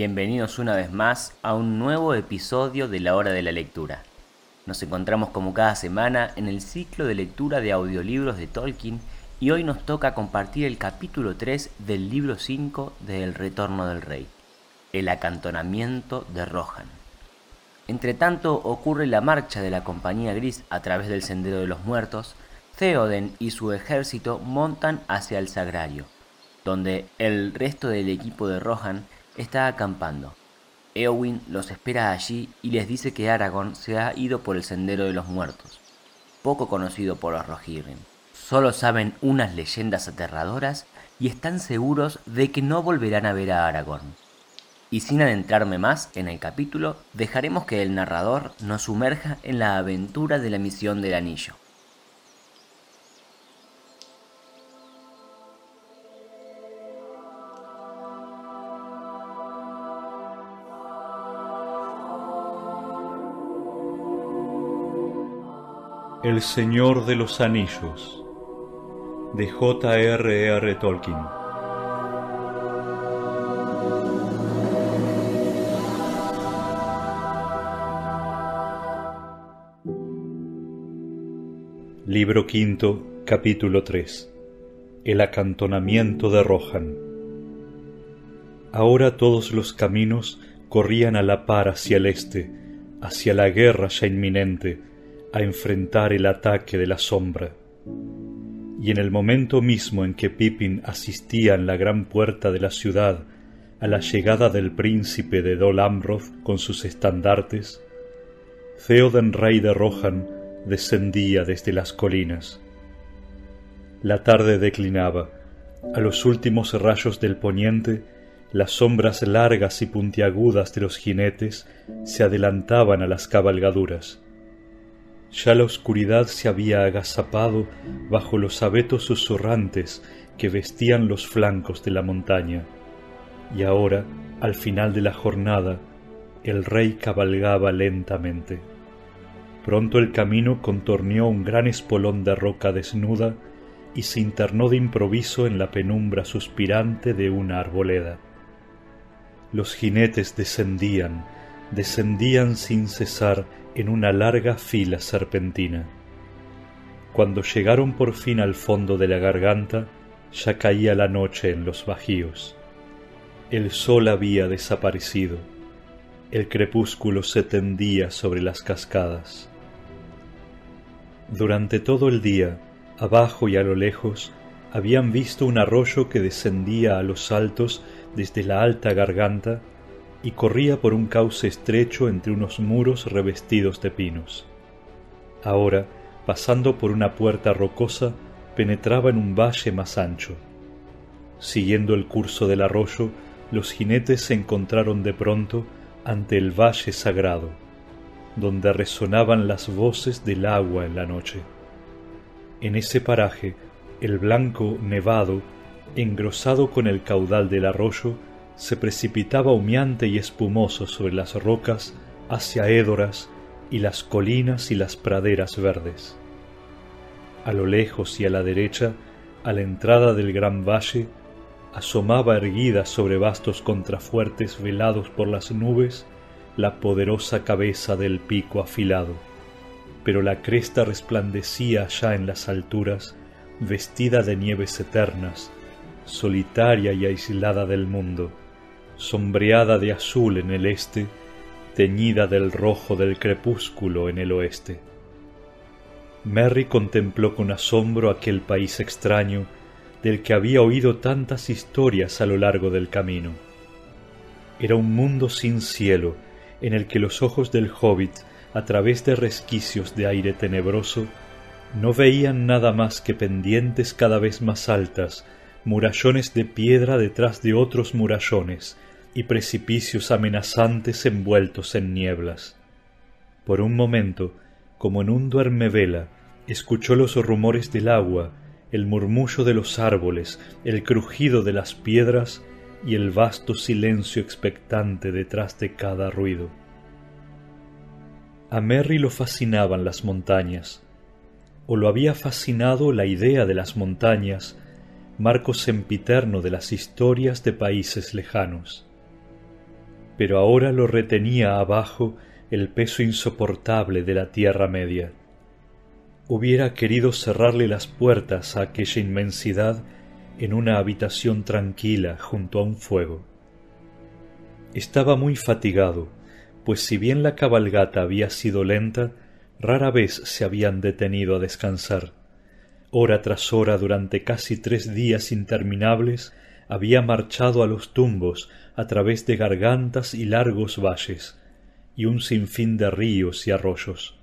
Bienvenidos una vez más a un nuevo episodio de la hora de la lectura. Nos encontramos como cada semana en el ciclo de lectura de audiolibros de Tolkien y hoy nos toca compartir el capítulo 3 del libro 5 de El Retorno del Rey, el acantonamiento de Rohan. Entre tanto ocurre la marcha de la Compañía Gris a través del Sendero de los Muertos, Theoden y su ejército montan hacia el Sagrario, donde el resto del equipo de Rohan está acampando. Eowyn los espera allí y les dice que Aragorn se ha ido por el Sendero de los Muertos, poco conocido por los Rohirrim. Solo saben unas leyendas aterradoras y están seguros de que no volverán a ver a Aragorn. Y sin adentrarme más en el capítulo, dejaremos que el narrador nos sumerja en la aventura de la misión del anillo. El Señor de los Anillos de J.R.R. Tolkien Libro quinto, capítulo 3 El acantonamiento de Rohan Ahora todos los caminos corrían a la par hacia el este, hacia la guerra ya inminente, a enfrentar el ataque de la sombra. Y en el momento mismo en que Pippin asistía en la gran puerta de la ciudad a la llegada del príncipe de Dol Amroth con sus estandartes, Theoden rey de Rohan descendía desde las colinas. La tarde declinaba. A los últimos rayos del poniente, las sombras largas y puntiagudas de los jinetes se adelantaban a las cabalgaduras ya la oscuridad se había agazapado bajo los abetos susurrantes que vestían los flancos de la montaña, y ahora, al final de la jornada, el rey cabalgaba lentamente. Pronto el camino contorneó un gran espolón de roca desnuda y se internó de improviso en la penumbra suspirante de una arboleda. Los jinetes descendían, descendían sin cesar en una larga fila serpentina. Cuando llegaron por fin al fondo de la garganta, ya caía la noche en los bajíos. El sol había desaparecido. El crepúsculo se tendía sobre las cascadas. Durante todo el día, abajo y a lo lejos, habían visto un arroyo que descendía a los altos desde la alta garganta y corría por un cauce estrecho entre unos muros revestidos de pinos. Ahora, pasando por una puerta rocosa, penetraba en un valle más ancho. Siguiendo el curso del arroyo, los jinetes se encontraron de pronto ante el valle sagrado, donde resonaban las voces del agua en la noche. En ese paraje, el blanco nevado, engrosado con el caudal del arroyo, se precipitaba humeante y espumoso sobre las rocas hacia Édoras y las colinas y las praderas verdes. A lo lejos y a la derecha, a la entrada del gran valle, asomaba erguida sobre vastos contrafuertes velados por las nubes la poderosa cabeza del pico afilado, pero la cresta resplandecía allá en las alturas, vestida de nieves eternas, solitaria y aislada del mundo sombreada de azul en el este, teñida del rojo del crepúsculo en el oeste. Merry contempló con asombro aquel país extraño del que había oído tantas historias a lo largo del camino. Era un mundo sin cielo, en el que los ojos del hobbit, a través de resquicios de aire tenebroso, no veían nada más que pendientes cada vez más altas, murallones de piedra detrás de otros murallones, y precipicios amenazantes envueltos en nieblas. Por un momento, como en un duermevela, escuchó los rumores del agua, el murmullo de los árboles, el crujido de las piedras y el vasto silencio expectante detrás de cada ruido. A Merry lo fascinaban las montañas, o lo había fascinado la idea de las montañas, marco sempiterno de las historias de países lejanos. Pero ahora lo retenía abajo el peso insoportable de la Tierra Media. Hubiera querido cerrarle las puertas a aquella inmensidad en una habitación tranquila junto a un fuego. Estaba muy fatigado, pues si bien la cabalgata había sido lenta, rara vez se habían detenido a descansar. Hora tras hora durante casi tres días interminables había marchado a los tumbos a través de gargantas y largos valles, y un sinfín de ríos y arroyos.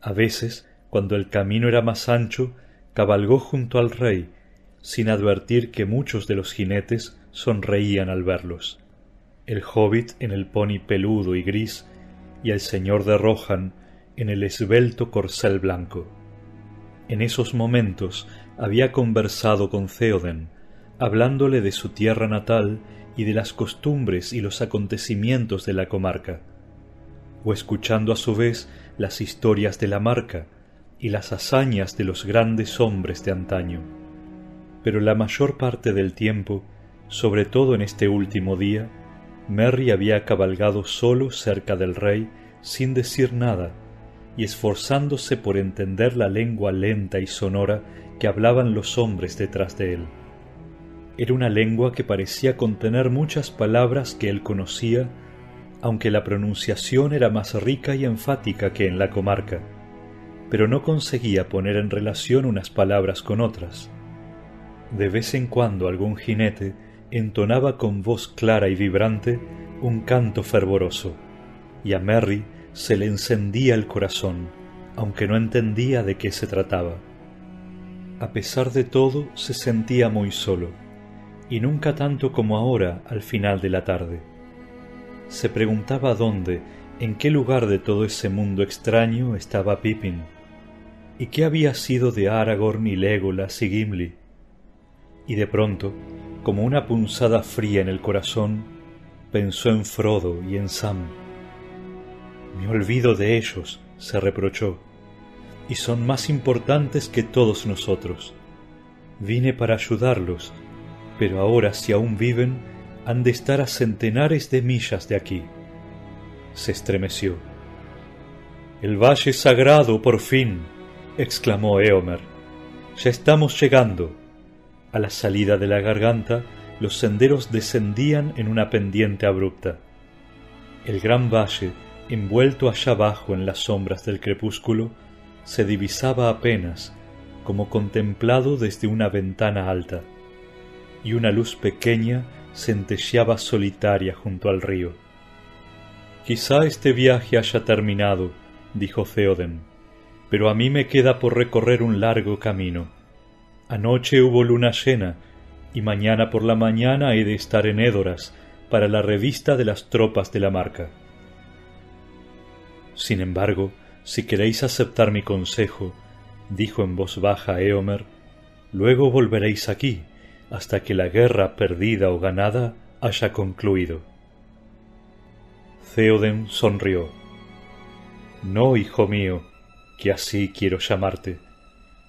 A veces, cuando el camino era más ancho, cabalgó junto al rey, sin advertir que muchos de los jinetes sonreían al verlos. El hobbit en el pony peludo y gris, y el señor de Rohan en el esbelto corcel blanco. En esos momentos había conversado con Theoden, hablándole de su tierra natal y de las costumbres y los acontecimientos de la comarca o escuchando a su vez las historias de la marca y las hazañas de los grandes hombres de antaño. Pero la mayor parte del tiempo, sobre todo en este último día, Merry había cabalgado solo cerca del rey sin decir nada y esforzándose por entender la lengua lenta y sonora que hablaban los hombres detrás de él. Era una lengua que parecía contener muchas palabras que él conocía aunque la pronunciación era más rica y enfática que en la comarca, pero no conseguía poner en relación unas palabras con otras. De vez en cuando algún jinete entonaba con voz clara y vibrante un canto fervoroso, y a Merry se le encendía el corazón, aunque no entendía de qué se trataba. A pesar de todo, se sentía muy solo, y nunca tanto como ahora al final de la tarde se preguntaba dónde, en qué lugar de todo ese mundo extraño estaba Pippin, y qué había sido de Aragorn y Legolas y Gimli. Y de pronto, como una punzada fría en el corazón, pensó en Frodo y en Sam. Me olvido de ellos, se reprochó, y son más importantes que todos nosotros. Vine para ayudarlos, pero ahora si aún viven, han de estar a centenares de millas de aquí. Se estremeció. El valle sagrado, por fin, exclamó Eomer. Ya estamos llegando. A la salida de la garganta, los senderos descendían en una pendiente abrupta. El gran valle, envuelto allá abajo en las sombras del crepúsculo, se divisaba apenas, como contemplado desde una ventana alta, y una luz pequeña centelleaba solitaria junto al río. Quizá este viaje haya terminado, dijo Theoden, pero a mí me queda por recorrer un largo camino. Anoche hubo luna llena, y mañana por la mañana he de estar en Édoras para la revista de las tropas de la marca. Sin embargo, si queréis aceptar mi consejo, dijo en voz baja Eomer, luego volveréis aquí, hasta que la guerra perdida o ganada haya concluido. Theoden sonrió. No, hijo mío, que así quiero llamarte.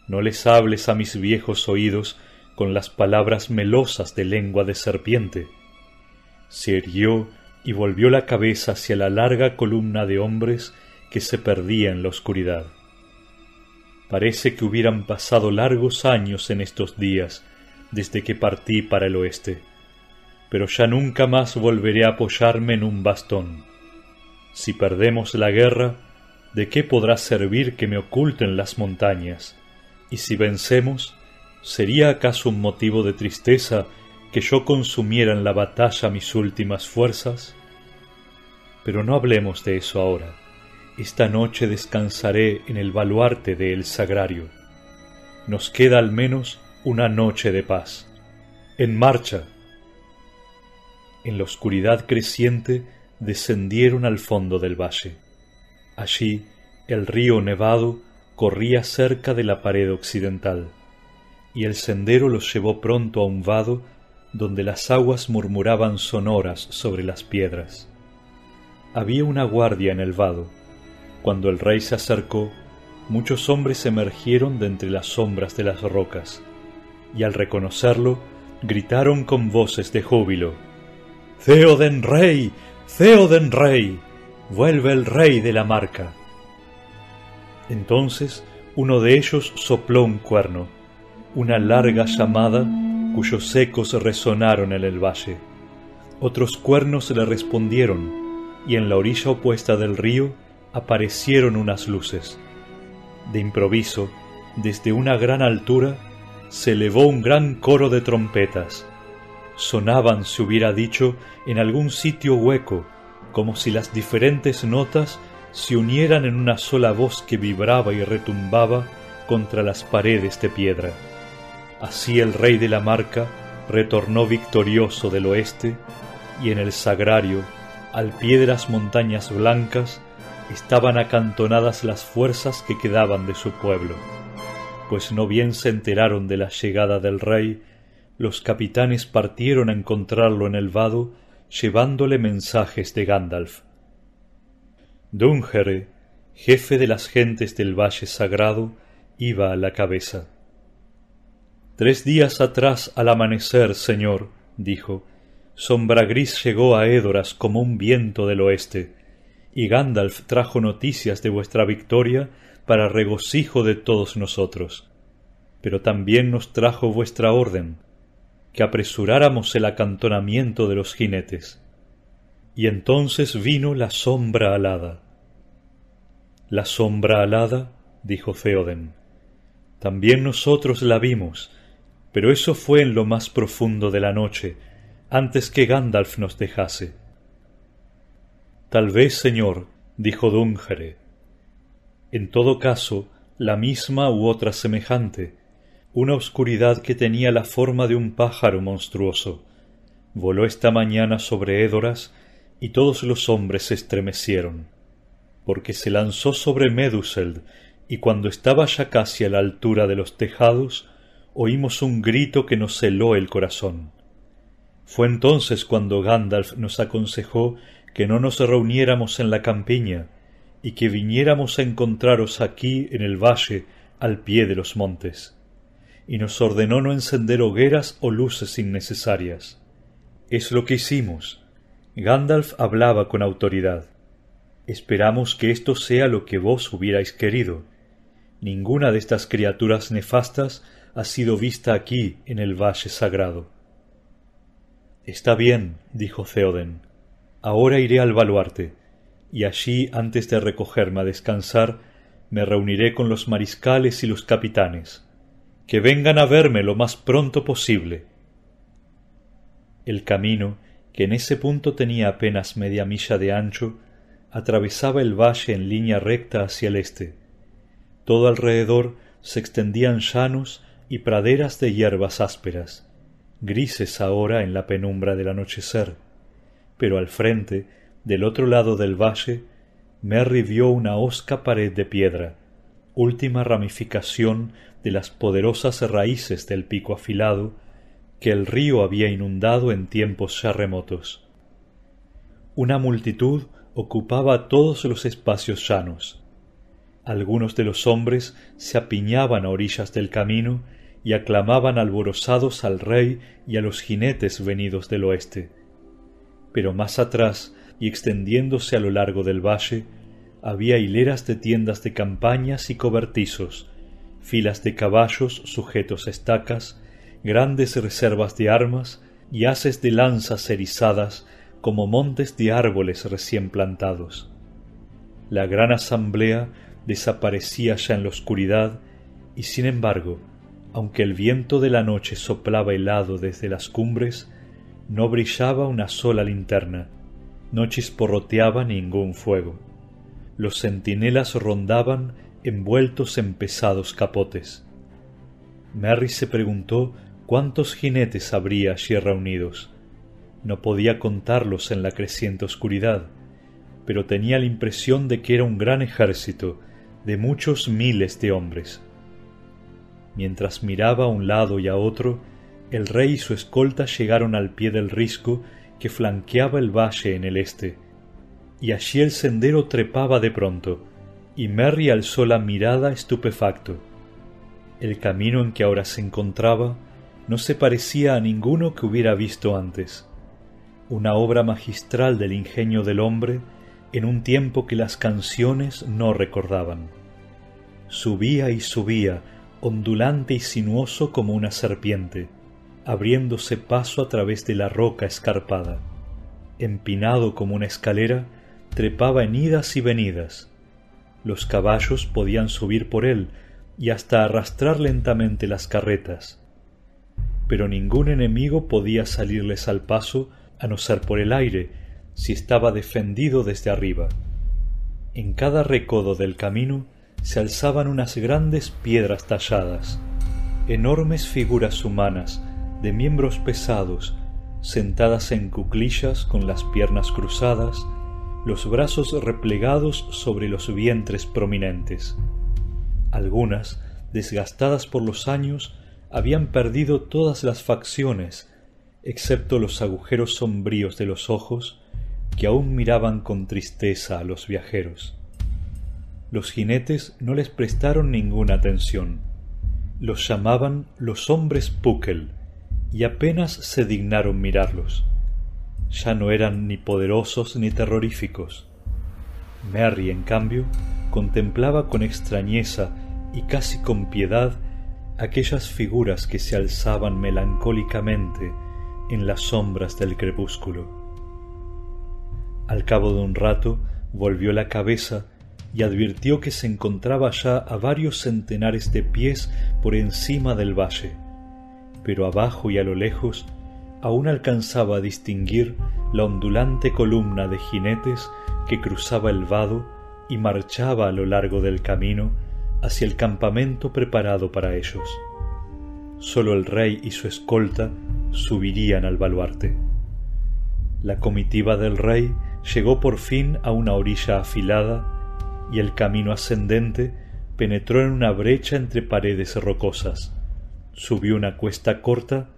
No les hables a mis viejos oídos con las palabras melosas de lengua de serpiente. Se irguió y volvió la cabeza hacia la larga columna de hombres que se perdía en la oscuridad. Parece que hubieran pasado largos años en estos días desde que partí para el oeste, pero ya nunca más volveré a apoyarme en un bastón. Si perdemos la guerra, ¿de qué podrá servir que me oculten las montañas? Y si vencemos, ¿sería acaso un motivo de tristeza que yo consumiera en la batalla mis últimas fuerzas? Pero no hablemos de eso ahora. Esta noche descansaré en el baluarte de El Sagrario. Nos queda al menos una noche de paz. En marcha. En la oscuridad creciente descendieron al fondo del valle. Allí el río Nevado corría cerca de la pared occidental, y el sendero los llevó pronto a un vado donde las aguas murmuraban sonoras sobre las piedras. Había una guardia en el vado. Cuando el rey se acercó, muchos hombres emergieron de entre las sombras de las rocas, y al reconocerlo, gritaron con voces de júbilo. Theoden rey, Theoden rey, vuelve el rey de la marca. Entonces uno de ellos sopló un cuerno, una larga llamada cuyos ecos resonaron en el valle. Otros cuernos le respondieron, y en la orilla opuesta del río aparecieron unas luces. De improviso, desde una gran altura, se elevó un gran coro de trompetas. Sonaban, se hubiera dicho, en algún sitio hueco, como si las diferentes notas se unieran en una sola voz que vibraba y retumbaba contra las paredes de piedra. Así el rey de la marca retornó victorioso del oeste, y en el sagrario, al pie de las montañas blancas, estaban acantonadas las fuerzas que quedaban de su pueblo, pues no bien se enteraron de la llegada del rey, los capitanes partieron a encontrarlo en el vado, llevándole mensajes de Gandalf. Dungere, jefe de las gentes del Valle Sagrado, iba a la cabeza. Tres días atrás al amanecer, señor, dijo, sombra gris llegó a Édoras como un viento del oeste, y Gandalf trajo noticias de vuestra victoria para regocijo de todos nosotros. Pero también nos trajo vuestra orden, que apresuráramos el acantonamiento de los jinetes. Y entonces vino la sombra alada. La sombra alada, dijo Theoden. También nosotros la vimos, pero eso fue en lo más profundo de la noche, antes que Gandalf nos dejase. Tal vez, señor, dijo Dungere. En todo caso, la misma u otra semejante, una oscuridad que tenía la forma de un pájaro monstruoso. Voló esta mañana sobre Édoras y todos los hombres se estremecieron, porque se lanzó sobre Meduseld y cuando estaba ya casi a la altura de los tejados, oímos un grito que nos heló el corazón. Fue entonces cuando Gandalf nos aconsejó que no nos reuniéramos en la campiña y que viniéramos a encontraros aquí en el valle al pie de los montes, y nos ordenó no encender hogueras o luces innecesarias. Es lo que hicimos. Gandalf hablaba con autoridad. Esperamos que esto sea lo que vos hubierais querido. Ninguna de estas criaturas nefastas ha sido vista aquí en el valle sagrado. Está bien, dijo Theoden. Ahora iré al baluarte, y allí, antes de recogerme a descansar, me reuniré con los mariscales y los capitanes. Que vengan a verme lo más pronto posible. El camino, que en ese punto tenía apenas media milla de ancho, atravesaba el valle en línea recta hacia el este. Todo alrededor se extendían llanos y praderas de hierbas ásperas, grises ahora en la penumbra del anochecer, pero al frente, del otro lado del valle, Merry vio una hosca pared de piedra, última ramificación de las poderosas raíces del pico afilado que el río había inundado en tiempos ya remotos. Una multitud ocupaba todos los espacios llanos. Algunos de los hombres se apiñaban a orillas del camino y aclamaban alborozados al rey y a los jinetes venidos del oeste. Pero más atrás, y extendiéndose a lo largo del valle, había hileras de tiendas de campañas y cobertizos, filas de caballos sujetos a estacas, grandes reservas de armas y haces de lanzas erizadas como montes de árboles recién plantados. La gran asamblea desaparecía ya en la oscuridad y sin embargo aunque el viento de la noche soplaba helado desde las cumbres, no brillaba una sola linterna, no chisporroteaba ningún fuego. Los centinelas rondaban envueltos en pesados capotes. Merry se preguntó cuántos jinetes habría allí reunidos. No podía contarlos en la creciente oscuridad, pero tenía la impresión de que era un gran ejército de muchos miles de hombres. Mientras miraba a un lado y a otro, el rey y su escolta llegaron al pie del risco que flanqueaba el valle en el este, y allí el sendero trepaba de pronto, y Merry alzó la mirada estupefacto. El camino en que ahora se encontraba no se parecía a ninguno que hubiera visto antes. Una obra magistral del ingenio del hombre en un tiempo que las canciones no recordaban. Subía y subía, ondulante y sinuoso como una serpiente, abriéndose paso a través de la roca escarpada. Empinado como una escalera, trepaba en idas y venidas. Los caballos podían subir por él y hasta arrastrar lentamente las carretas. Pero ningún enemigo podía salirles al paso a no ser por el aire, si estaba defendido desde arriba. En cada recodo del camino se alzaban unas grandes piedras talladas, enormes figuras humanas de miembros pesados, sentadas en cuclillas con las piernas cruzadas, los brazos replegados sobre los vientres prominentes. Algunas, desgastadas por los años, habían perdido todas las facciones, excepto los agujeros sombríos de los ojos que aún miraban con tristeza a los viajeros. Los jinetes no les prestaron ninguna atención. Los llamaban los hombres Pukel y apenas se dignaron mirarlos. Ya no eran ni poderosos ni terroríficos. Merry, en cambio, contemplaba con extrañeza y casi con piedad aquellas figuras que se alzaban melancólicamente en las sombras del crepúsculo. Al cabo de un rato volvió la cabeza y advirtió que se encontraba ya a varios centenares de pies por encima del valle, pero abajo y a lo lejos aún alcanzaba a distinguir la ondulante columna de jinetes que cruzaba el vado y marchaba a lo largo del camino hacia el campamento preparado para ellos. Sólo el rey y su escolta subirían al baluarte. La comitiva del rey llegó por fin a una orilla afilada y el camino ascendente penetró en una brecha entre paredes rocosas, subió una cuesta corta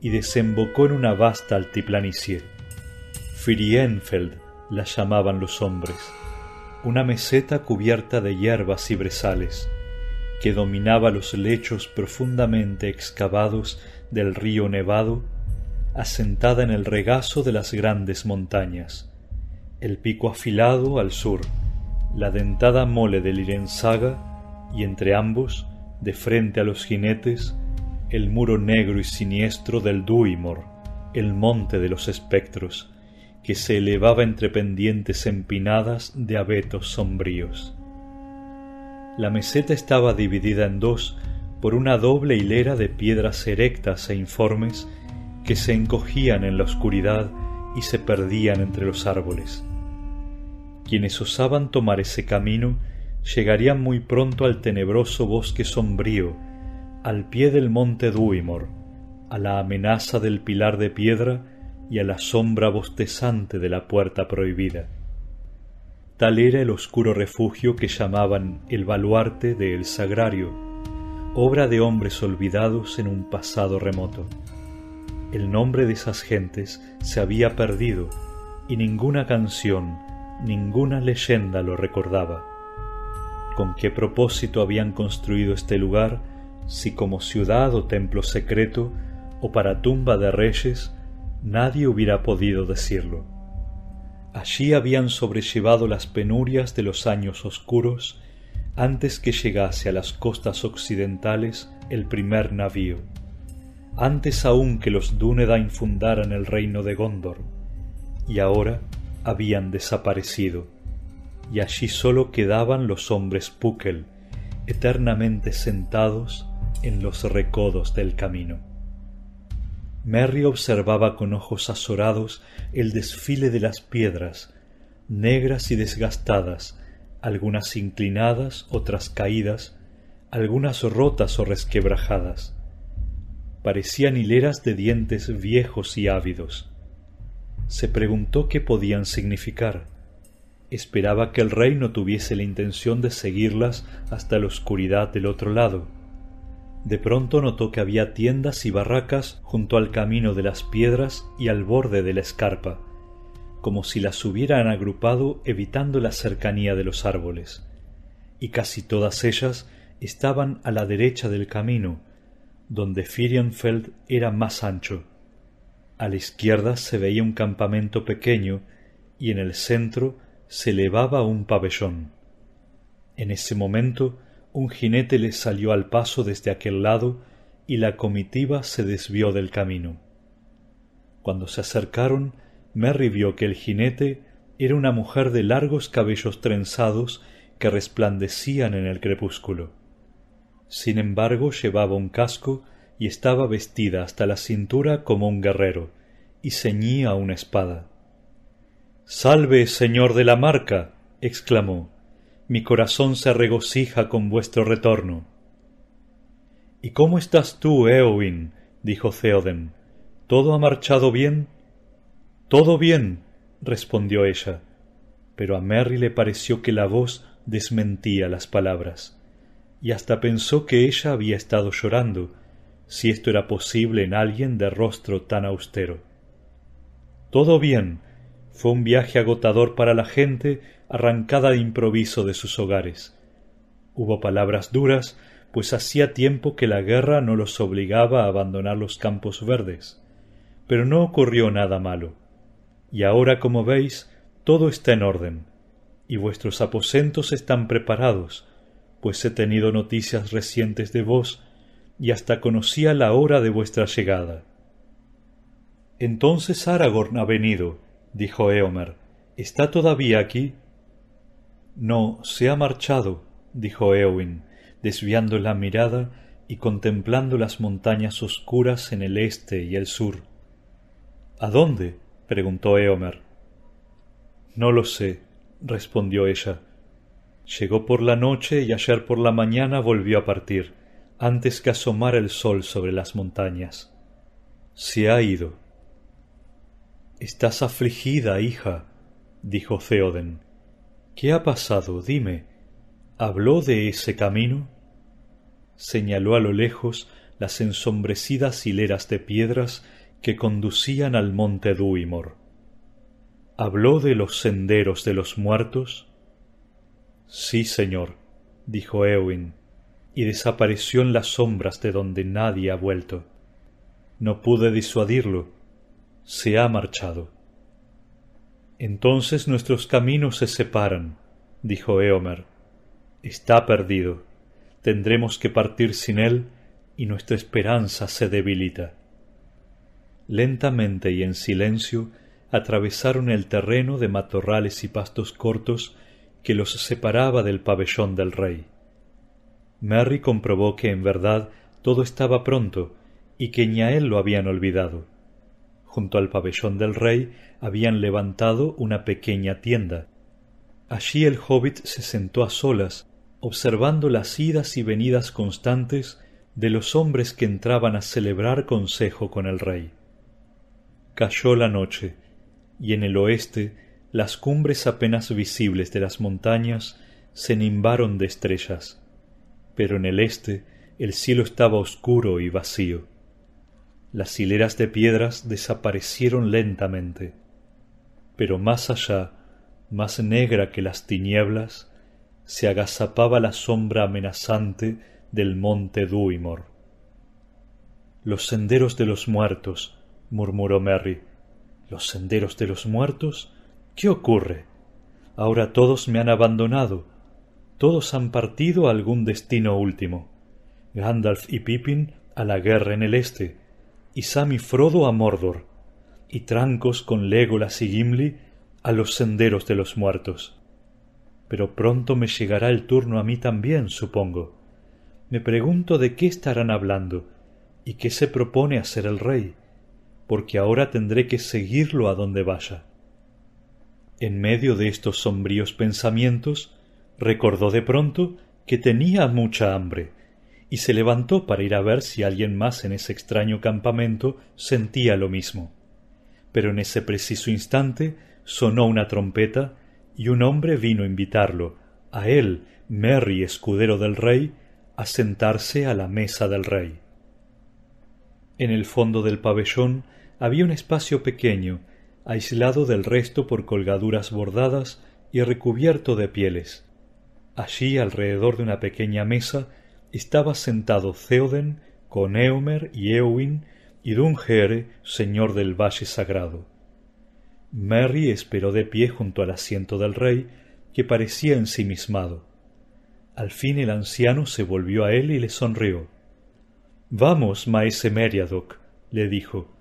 y desembocó en una vasta altiplanicie. Firienfeld la llamaban los hombres, una meseta cubierta de hierbas y brezales, que dominaba los lechos profundamente excavados del río Nevado, asentada en el regazo de las grandes montañas el pico afilado al sur, la dentada mole del Irensaga y entre ambos, de frente a los jinetes, el muro negro y siniestro del Duimor, el monte de los espectros, que se elevaba entre pendientes empinadas de abetos sombríos. La meseta estaba dividida en dos por una doble hilera de piedras erectas e informes que se encogían en la oscuridad y se perdían entre los árboles. Quienes osaban tomar ese camino llegarían muy pronto al tenebroso bosque sombrío, al pie del monte Duimor, a la amenaza del pilar de piedra y a la sombra bostezante de la puerta prohibida. Tal era el oscuro refugio que llamaban el baluarte de El Sagrario, obra de hombres olvidados en un pasado remoto. El nombre de esas gentes se había perdido y ninguna canción, ninguna leyenda lo recordaba. ¿Con qué propósito habían construido este lugar, si como ciudad o templo secreto o para tumba de reyes, nadie hubiera podido decirlo? Allí habían sobrellevado las penurias de los años oscuros antes que llegase a las costas occidentales el primer navío, antes aún que los Dúnedain fundaran el reino de Gondor, y ahora habían desaparecido, y allí sólo quedaban los hombres Pukel, eternamente sentados en los recodos del camino. Merry observaba con ojos azorados el desfile de las piedras, negras y desgastadas, algunas inclinadas, otras caídas, algunas rotas o resquebrajadas. Parecían hileras de dientes viejos y ávidos. Se preguntó qué podían significar. Esperaba que el rey no tuviese la intención de seguirlas hasta la oscuridad del otro lado. De pronto notó que había tiendas y barracas junto al camino de las piedras y al borde de la escarpa, como si las hubieran agrupado evitando la cercanía de los árboles, y casi todas ellas estaban a la derecha del camino, donde Firienfeld era más ancho. A la izquierda se veía un campamento pequeño y en el centro se elevaba un pabellón. En ese momento un jinete le salió al paso desde aquel lado y la comitiva se desvió del camino. Cuando se acercaron, Merry vio que el jinete era una mujer de largos cabellos trenzados que resplandecían en el crepúsculo. Sin embargo, llevaba un casco y estaba vestida hasta la cintura como un guerrero, y ceñía una espada. Salve, señor de la marca. exclamó. Mi corazón se regocija con vuestro retorno. ¿Y cómo estás tú, Eowyn? dijo Theoden. ¿Todo ha marchado bien? Todo bien, respondió ella, pero a Merry le pareció que la voz desmentía las palabras, y hasta pensó que ella había estado llorando, si esto era posible en alguien de rostro tan austero. Todo bien. Fue un viaje agotador para la gente arrancada de improviso de sus hogares. Hubo palabras duras, pues hacía tiempo que la guerra no los obligaba a abandonar los campos verdes. Pero no ocurrió nada malo y ahora como veis todo está en orden, y vuestros aposentos están preparados, pues he tenido noticias recientes de vos, y hasta conocía la hora de vuestra llegada. Entonces Aragorn ha venido, dijo Eomer. ¿Está todavía aquí? No, se ha marchado, dijo Eowyn, desviando la mirada y contemplando las montañas oscuras en el este y el sur. ¿A dónde? preguntó Eomer. No lo sé, respondió ella. Llegó por la noche y ayer por la mañana volvió a partir, antes que asomara el sol sobre las montañas. Se ha ido. Estás afligida, hija, dijo Theoden. ¿Qué ha pasado? Dime. ¿Habló de ese camino? Señaló a lo lejos las ensombrecidas hileras de piedras que conducían al monte Duimor. ¿Habló de los senderos de los muertos? Sí, señor, dijo Eowyn, y desapareció en las sombras de donde nadie ha vuelto. No pude disuadirlo. Se ha marchado. Entonces nuestros caminos se separan, dijo Eomer. Está perdido. Tendremos que partir sin él y nuestra esperanza se debilita. Lentamente y en silencio atravesaron el terreno de matorrales y pastos cortos que los separaba del pabellón del rey. Merry comprobó que en verdad todo estaba pronto y que ni a él lo habían olvidado. Junto al pabellón del rey habían levantado una pequeña tienda. Allí el hobbit se sentó a solas, observando las idas y venidas constantes de los hombres que entraban a celebrar consejo con el rey. Cayó la noche, y en el oeste las cumbres apenas visibles de las montañas se nimbaron de estrellas, pero en el este el cielo estaba oscuro y vacío. Las hileras de piedras desaparecieron lentamente, pero más allá, más negra que las tinieblas, se agazapaba la sombra amenazante del monte Duimor. Los senderos de los muertos, murmuró Merry. ¿Los senderos de los muertos? ¿Qué ocurre? Ahora todos me han abandonado. Todos han partido a algún destino último. Gandalf y Pippin a la guerra en el este, y Sam Frodo a Mordor, y Trancos con Legolas y Gimli a los senderos de los muertos. Pero pronto me llegará el turno a mí también, supongo. me pregunto de qué estarán hablando y qué se propone hacer el rey, porque ahora tendré que seguirlo a donde vaya. En medio de estos sombríos pensamientos, recordó de pronto que tenía mucha hambre, y se levantó para ir a ver si alguien más en ese extraño campamento sentía lo mismo. Pero en ese preciso instante sonó una trompeta y un hombre vino a invitarlo, a él, Merry, escudero del rey, a sentarse a la mesa del rey. En el fondo del pabellón había un espacio pequeño, aislado del resto por colgaduras bordadas y recubierto de pieles. Allí, alrededor de una pequeña mesa, estaba sentado Theoden con Eomer y Eowyn y Dunhere, señor del Valle Sagrado. Merry esperó de pie junto al asiento del rey, que parecía ensimismado. Al fin el anciano se volvió a él y le sonrió. Vamos, maese Meriadoc, le dijo,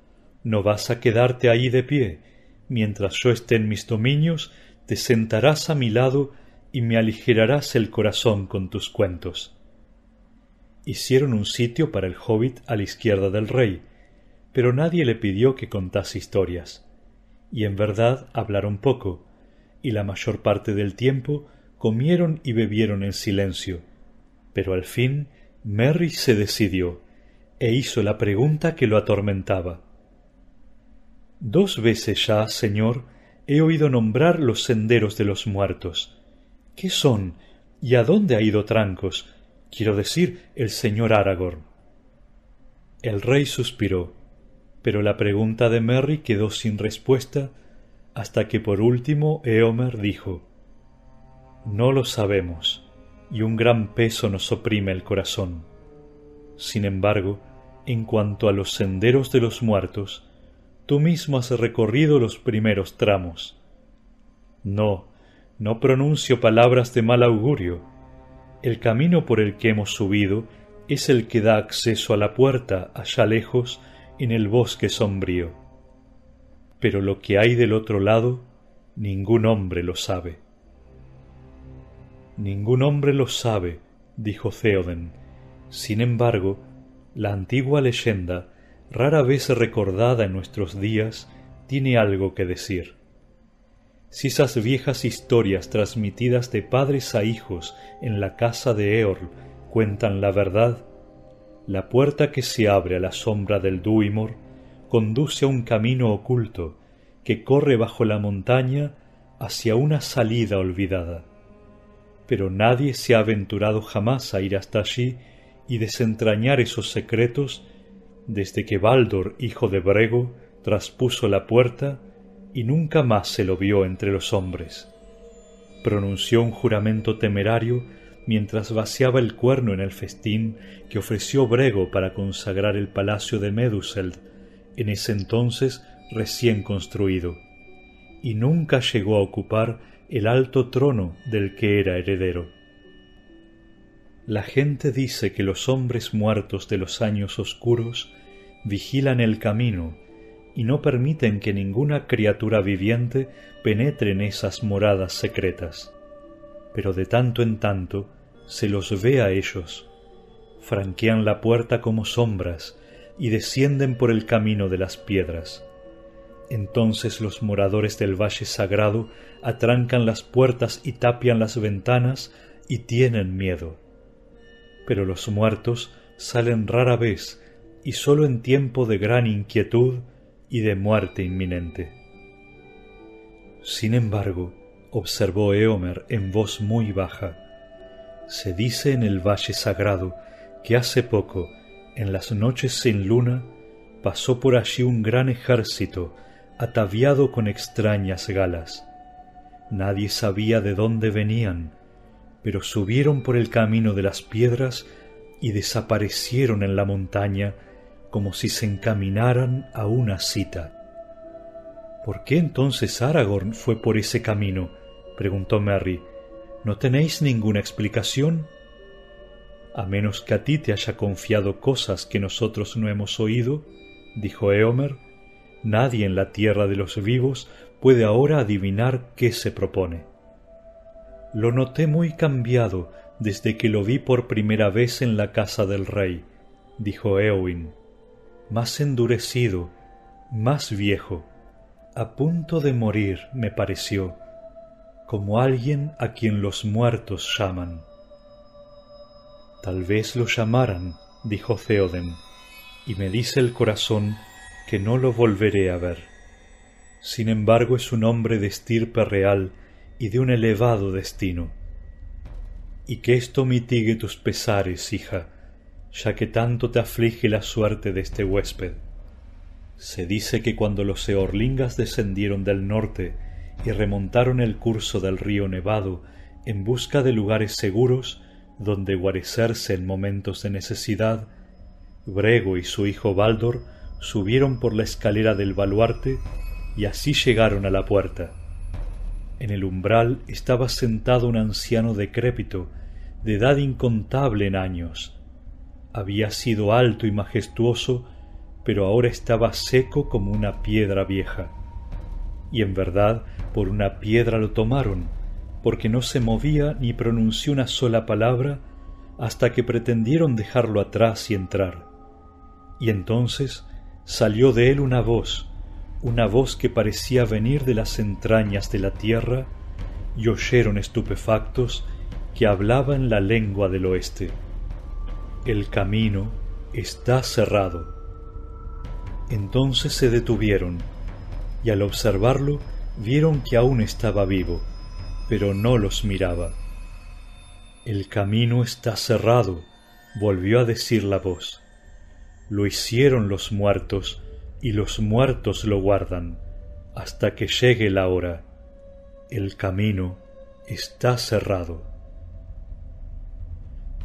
no vas a quedarte ahí de pie. Mientras yo esté en mis dominios, te sentarás a mi lado y me aligerarás el corazón con tus cuentos. Hicieron un sitio para el hobbit a la izquierda del rey, pero nadie le pidió que contase historias. Y en verdad hablaron poco, y la mayor parte del tiempo comieron y bebieron en silencio. Pero al fin Merry se decidió, e hizo la pregunta que lo atormentaba. Dos veces ya, señor, he oído nombrar los senderos de los muertos. ¿Qué son? ¿Y a dónde ha ido Trancos? Quiero decir el señor Aragorn. El rey suspiró, pero la pregunta de Merry quedó sin respuesta hasta que por último Eomer dijo No lo sabemos, y un gran peso nos oprime el corazón. Sin embargo, en cuanto a los senderos de los muertos, tú mismo has recorrido los primeros tramos. No, no pronuncio palabras de mal augurio, el camino por el que hemos subido es el que da acceso a la puerta allá lejos en el bosque sombrío. Pero lo que hay del otro lado, ningún hombre lo sabe. Ningún hombre lo sabe, dijo Theoden. Sin embargo, la antigua leyenda, rara vez recordada en nuestros días, tiene algo que decir si esas viejas historias transmitidas de padres a hijos en la casa de Eorl cuentan la verdad, la puerta que se abre a la sombra del Duimor conduce a un camino oculto que corre bajo la montaña hacia una salida olvidada. Pero nadie se ha aventurado jamás a ir hasta allí y desentrañar esos secretos desde que Baldur, hijo de Brego, traspuso la puerta y nunca más se lo vio entre los hombres. Pronunció un juramento temerario mientras vaciaba el cuerno en el festín que ofreció Brego para consagrar el palacio de Meduseld, en ese entonces recién construido, y nunca llegó a ocupar el alto trono del que era heredero. La gente dice que los hombres muertos de los años oscuros vigilan el camino y no permiten que ninguna criatura viviente penetre en esas moradas secretas. Pero de tanto en tanto se los ve a ellos, franquean la puerta como sombras y descienden por el camino de las piedras. Entonces los moradores del valle sagrado atrancan las puertas y tapian las ventanas y tienen miedo. Pero los muertos salen rara vez y sólo en tiempo de gran inquietud y de muerte inminente. Sin embargo, observó Eomer en voz muy baja, se dice en el valle sagrado que hace poco, en las noches sin luna, pasó por allí un gran ejército ataviado con extrañas galas. Nadie sabía de dónde venían, pero subieron por el camino de las piedras y desaparecieron en la montaña como si se encaminaran a una cita. ¿Por qué entonces Aragorn fue por ese camino? preguntó Merry. ¿No tenéis ninguna explicación? A menos que a ti te haya confiado cosas que nosotros no hemos oído, dijo Eomer, nadie en la tierra de los vivos puede ahora adivinar qué se propone. Lo noté muy cambiado desde que lo vi por primera vez en la casa del rey, dijo Eowyn, más endurecido, más viejo, a punto de morir me pareció, como alguien a quien los muertos llaman. Tal vez lo llamaran, dijo Theoden, y me dice el corazón que no lo volveré a ver. Sin embargo es un hombre de estirpe real y de un elevado destino. Y que esto mitigue tus pesares, hija, ya que tanto te aflige la suerte de este huésped. Se dice que cuando los eorlingas descendieron del norte y remontaron el curso del río Nevado en busca de lugares seguros donde guarecerse en momentos de necesidad, Brego y su hijo Baldor subieron por la escalera del baluarte y así llegaron a la puerta. En el umbral estaba sentado un anciano decrépito, de edad incontable en años. Había sido alto y majestuoso, pero ahora estaba seco como una piedra vieja. Y en verdad por una piedra lo tomaron, porque no se movía ni pronunció una sola palabra hasta que pretendieron dejarlo atrás y entrar. Y entonces salió de él una voz, una voz que parecía venir de las entrañas de la tierra, y oyeron estupefactos que hablaba en la lengua del oeste. El camino está cerrado. Entonces se detuvieron, y al observarlo vieron que aún estaba vivo, pero no los miraba. El camino está cerrado, volvió a decir la voz. Lo hicieron los muertos, y los muertos lo guardan, hasta que llegue la hora. El camino está cerrado.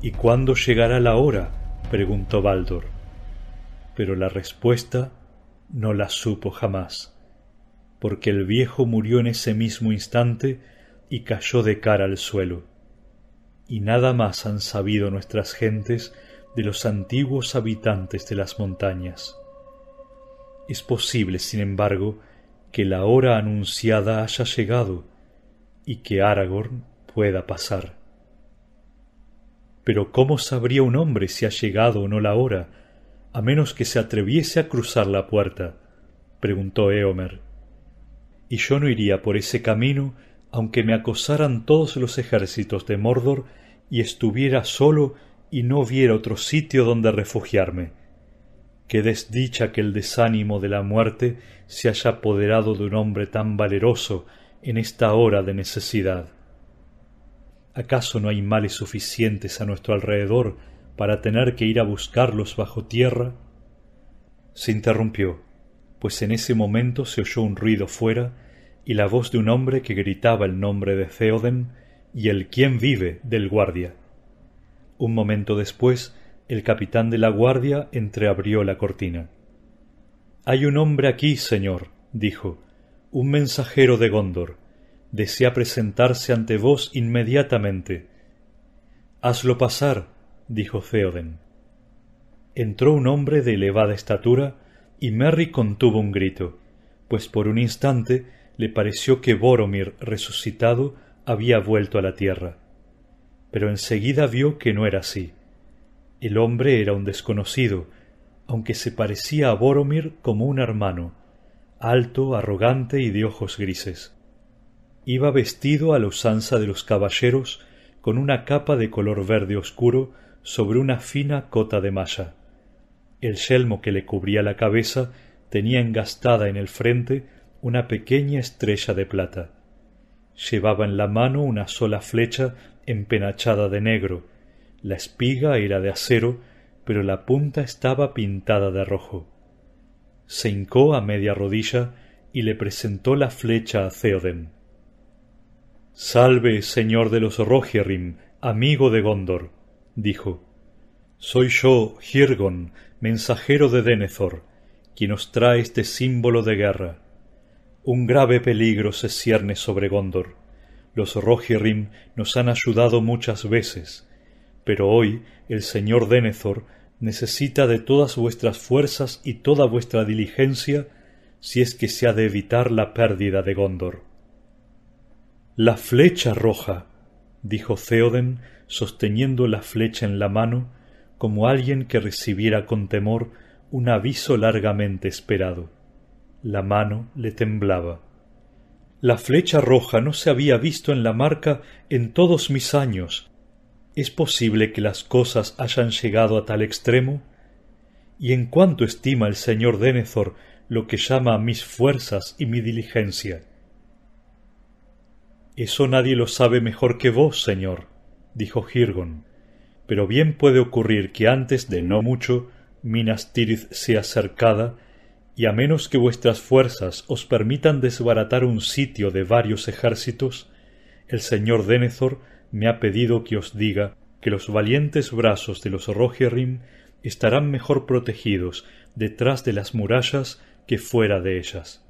¿Y cuándo llegará la hora? preguntó Baldur. Pero la respuesta no la supo jamás, porque el viejo murió en ese mismo instante y cayó de cara al suelo. Y nada más han sabido nuestras gentes de los antiguos habitantes de las montañas. Es posible, sin embargo, que la hora anunciada haya llegado y que Aragorn pueda pasar. Pero ¿cómo sabría un hombre si ha llegado o no la hora, a menos que se atreviese a cruzar la puerta? preguntó Eomer. Y yo no iría por ese camino aunque me acosaran todos los ejércitos de Mordor y estuviera solo y no viera otro sitio donde refugiarme. Qué desdicha que el desánimo de la muerte se haya apoderado de un hombre tan valeroso en esta hora de necesidad. ¿Acaso no hay males suficientes a nuestro alrededor para tener que ir a buscarlos bajo tierra? Se interrumpió, pues en ese momento se oyó un ruido fuera y la voz de un hombre que gritaba el nombre de Theoden y el quién vive del guardia. Un momento después el capitán de la guardia entreabrió la cortina. Hay un hombre aquí, señor, dijo, un mensajero de Gondor. Desea presentarse ante vos inmediatamente. Hazlo pasar, dijo Theoden. Entró un hombre de elevada estatura y Merry contuvo un grito, pues por un instante le pareció que Boromir resucitado había vuelto a la tierra. Pero enseguida vio que no era así. El hombre era un desconocido, aunque se parecía a Boromir como un hermano, alto, arrogante y de ojos grises. Iba vestido a la usanza de los caballeros con una capa de color verde oscuro sobre una fina cota de malla. El yelmo que le cubría la cabeza tenía engastada en el frente una pequeña estrella de plata. Llevaba en la mano una sola flecha empenachada de negro, la espiga era de acero, pero la punta estaba pintada de rojo. Se hincó a media rodilla y le presentó la flecha a Theoden. Salve, señor de los Rohirrim, amigo de Gondor, dijo. Soy yo, Hirgon, mensajero de Denethor, quien os trae este símbolo de guerra. Un grave peligro se cierne sobre Gondor. Los Rohirrim nos han ayudado muchas veces, pero hoy el señor Denethor necesita de todas vuestras fuerzas y toda vuestra diligencia si es que se ha de evitar la pérdida de Gondor. La flecha roja. dijo Theoden, sosteniendo la flecha en la mano, como alguien que recibiera con temor un aviso largamente esperado. La mano le temblaba. La flecha roja no se había visto en la marca en todos mis años. ¿Es posible que las cosas hayan llegado a tal extremo? ¿Y en cuánto estima el señor Denethor lo que llama mis fuerzas y mi diligencia? Eso nadie lo sabe mejor que vos, señor, dijo Girgon, pero bien puede ocurrir que antes de no mucho Minas Tirith sea cercada, y a menos que vuestras fuerzas os permitan desbaratar un sitio de varios ejércitos, el señor Denethor me ha pedido que os diga que los valientes brazos de los Rohirrim estarán mejor protegidos detrás de las murallas que fuera de ellas.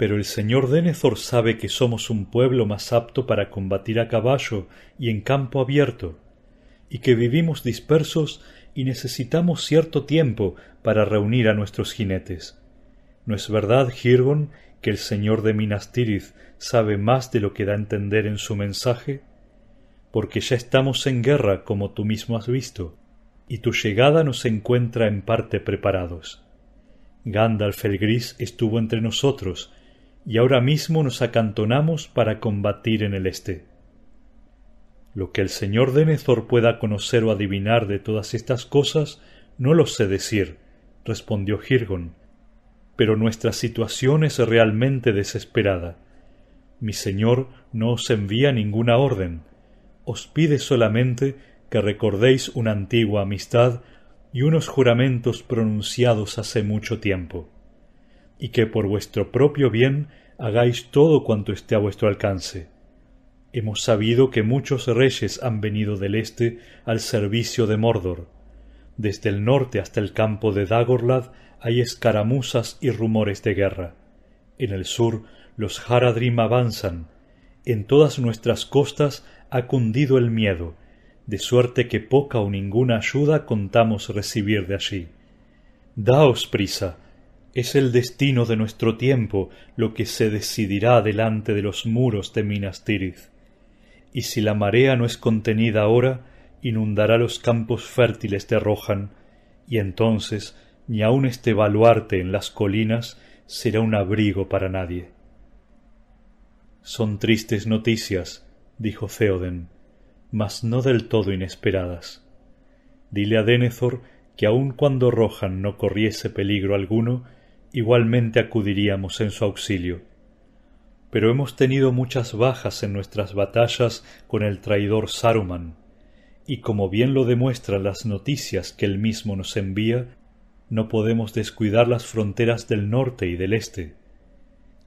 Pero el señor Denethor sabe que somos un pueblo más apto para combatir a caballo y en campo abierto, y que vivimos dispersos y necesitamos cierto tiempo para reunir a nuestros jinetes. ¿No es verdad, Girgon, que el señor de Minas Tirith sabe más de lo que da a entender en su mensaje? Porque ya estamos en guerra, como tú mismo has visto, y tu llegada nos encuentra en parte preparados. Gandalf el Gris estuvo entre nosotros, y ahora mismo nos acantonamos para combatir en el este. Lo que el señor Denethor pueda conocer o adivinar de todas estas cosas, no lo sé decir, respondió Girgon, pero nuestra situación es realmente desesperada. Mi señor no os envía ninguna orden, os pide solamente que recordéis una antigua amistad y unos juramentos pronunciados hace mucho tiempo, y que por vuestro propio bien hagáis todo cuanto esté a vuestro alcance. Hemos sabido que muchos reyes han venido del este al servicio de Mordor. Desde el norte hasta el campo de Dagorlad hay escaramuzas y rumores de guerra. En el sur los Haradrim avanzan. En todas nuestras costas ha cundido el miedo, de suerte que poca o ninguna ayuda contamos recibir de allí. Daos prisa, es el destino de nuestro tiempo lo que se decidirá delante de los muros de Minas Tirith. Y si la marea no es contenida ahora, inundará los campos fértiles de Rohan, y entonces ni aun este baluarte en las colinas será un abrigo para nadie. Son tristes noticias, dijo Theoden, mas no del todo inesperadas. Dile a Denethor que aun cuando Rohan no corriese peligro alguno, igualmente acudiríamos en su auxilio. Pero hemos tenido muchas bajas en nuestras batallas con el traidor Saruman, y como bien lo demuestran las noticias que él mismo nos envía, no podemos descuidar las fronteras del norte y del este.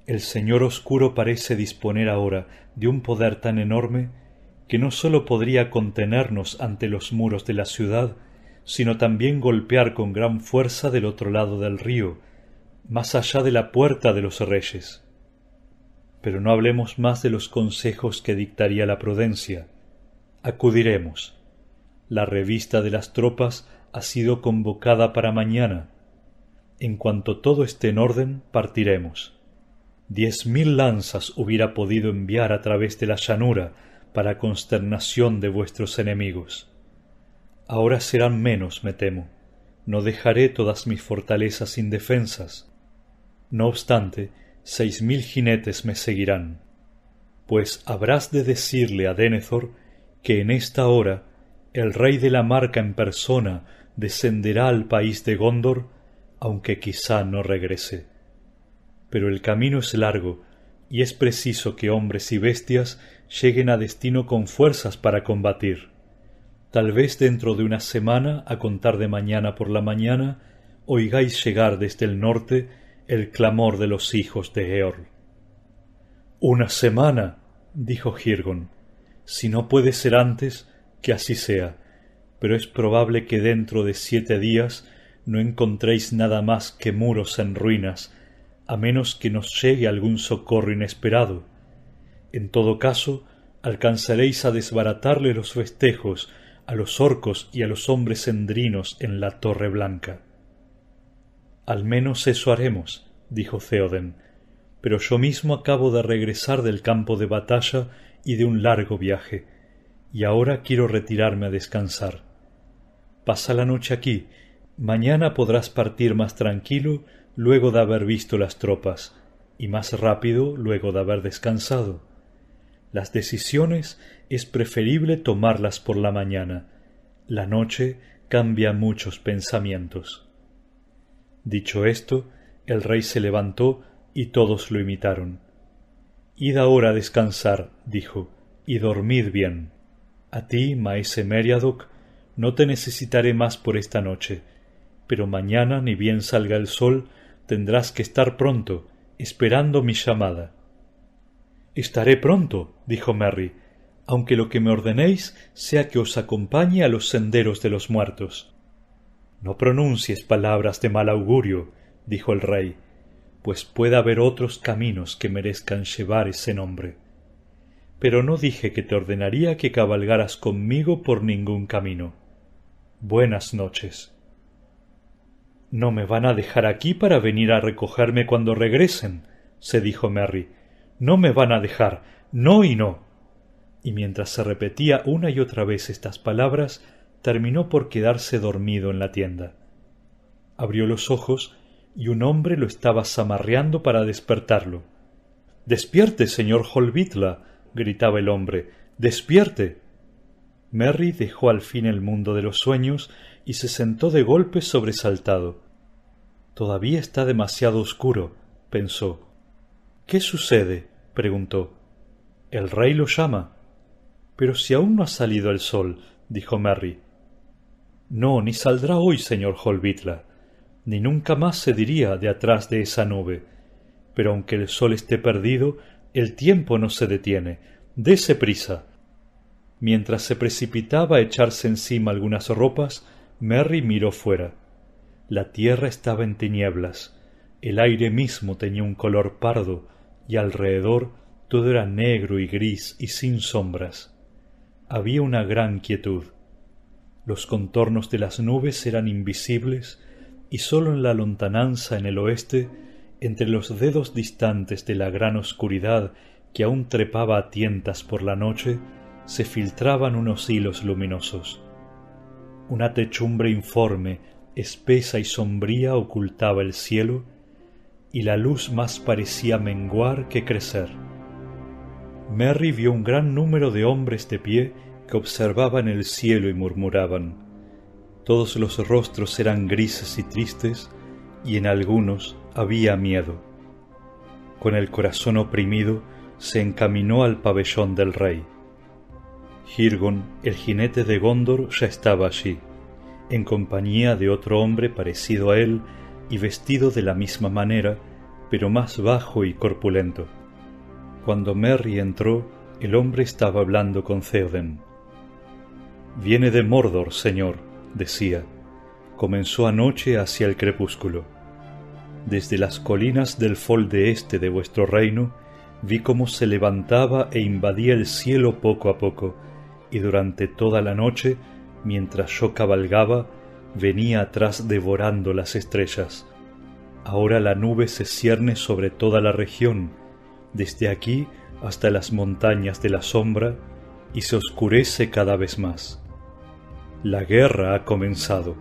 El Señor Oscuro parece disponer ahora de un poder tan enorme que no sólo podría contenernos ante los muros de la ciudad, sino también golpear con gran fuerza del otro lado del río, más allá de la puerta de los reyes. Pero no hablemos más de los consejos que dictaría la prudencia. Acudiremos. La revista de las tropas ha sido convocada para mañana. En cuanto todo esté en orden, partiremos. Diez mil lanzas hubiera podido enviar a través de la llanura para consternación de vuestros enemigos. Ahora serán menos, me temo. No dejaré todas mis fortalezas indefensas. No obstante, seis mil jinetes me seguirán. Pues habrás de decirle a Denethor que en esta hora el rey de la marca en persona descenderá al país de Gondor, aunque quizá no regrese. Pero el camino es largo, y es preciso que hombres y bestias lleguen a destino con fuerzas para combatir. Tal vez dentro de una semana, a contar de mañana por la mañana, oigáis llegar desde el norte el clamor de los hijos de Eorl. Una semana, dijo Girgon. Si no puede ser antes, que así sea, pero es probable que dentro de siete días no encontréis nada más que muros en ruinas, a menos que nos llegue algún socorro inesperado. En todo caso, alcanzaréis a desbaratarle los festejos a los orcos y a los hombres endrinos en la Torre Blanca. Al menos eso haremos, dijo Theoden, pero yo mismo acabo de regresar del campo de batalla y de un largo viaje, y ahora quiero retirarme a descansar. Pasa la noche aquí, mañana podrás partir más tranquilo luego de haber visto las tropas, y más rápido luego de haber descansado. Las decisiones es preferible tomarlas por la mañana. La noche cambia muchos pensamientos. Dicho esto, el rey se levantó y todos lo imitaron. Id ahora a descansar, dijo, y dormid bien. A ti, maese Meriadoc, no te necesitaré más por esta noche, pero mañana, ni bien salga el sol, tendrás que estar pronto, esperando mi llamada. Estaré pronto, dijo Merry, aunque lo que me ordenéis sea que os acompañe a los senderos de los muertos. No pronuncies palabras de mal augurio, dijo el rey, pues puede haber otros caminos que merezcan llevar ese nombre. Pero no dije que te ordenaría que cabalgaras conmigo por ningún camino. Buenas noches. No me van a dejar aquí para venir a recogerme cuando regresen, se dijo Merry. No me van a dejar, no y no. Y mientras se repetía una y otra vez estas palabras, terminó por quedarse dormido en la tienda. Abrió los ojos y un hombre lo estaba zamarreando para despertarlo. Despierte, señor Holbitla, gritaba el hombre. Despierte. Merry dejó al fin el mundo de los sueños y se sentó de golpe sobresaltado. Todavía está demasiado oscuro, pensó. ¿Qué sucede? preguntó. El rey lo llama. Pero si aún no ha salido el sol, dijo Merry. No, ni saldrá hoy, señor Holbitla, ni nunca más se diría de atrás de esa nube. Pero aunque el sol esté perdido, el tiempo no se detiene. Dese prisa. Mientras se precipitaba a echarse encima algunas ropas, Merry miró fuera. La tierra estaba en tinieblas, el aire mismo tenía un color pardo, y alrededor todo era negro y gris y sin sombras. Había una gran quietud. Los contornos de las nubes eran invisibles, y sólo en la lontananza en el oeste, entre los dedos distantes de la gran oscuridad que aún trepaba a tientas por la noche, se filtraban unos hilos luminosos. Una techumbre informe espesa y sombría ocultaba el cielo, y la luz más parecía menguar que crecer. Merry vio un gran número de hombres de pie observaban el cielo y murmuraban. Todos los rostros eran grises y tristes, y en algunos había miedo. Con el corazón oprimido, se encaminó al pabellón del rey. Hirgon, el jinete de Gondor, ya estaba allí en compañía de otro hombre parecido a él y vestido de la misma manera, pero más bajo y corpulento. Cuando Merry entró, el hombre estaba hablando con Theoden. Viene de Mordor, señor, decía. Comenzó anoche hacia el crepúsculo. Desde las colinas del folde este de vuestro reino vi cómo se levantaba e invadía el cielo poco a poco, y durante toda la noche mientras yo cabalgaba, venía atrás devorando las estrellas. Ahora la nube se cierne sobre toda la región, desde aquí hasta las montañas de la sombra, y se oscurece cada vez más. La guerra ha comenzado.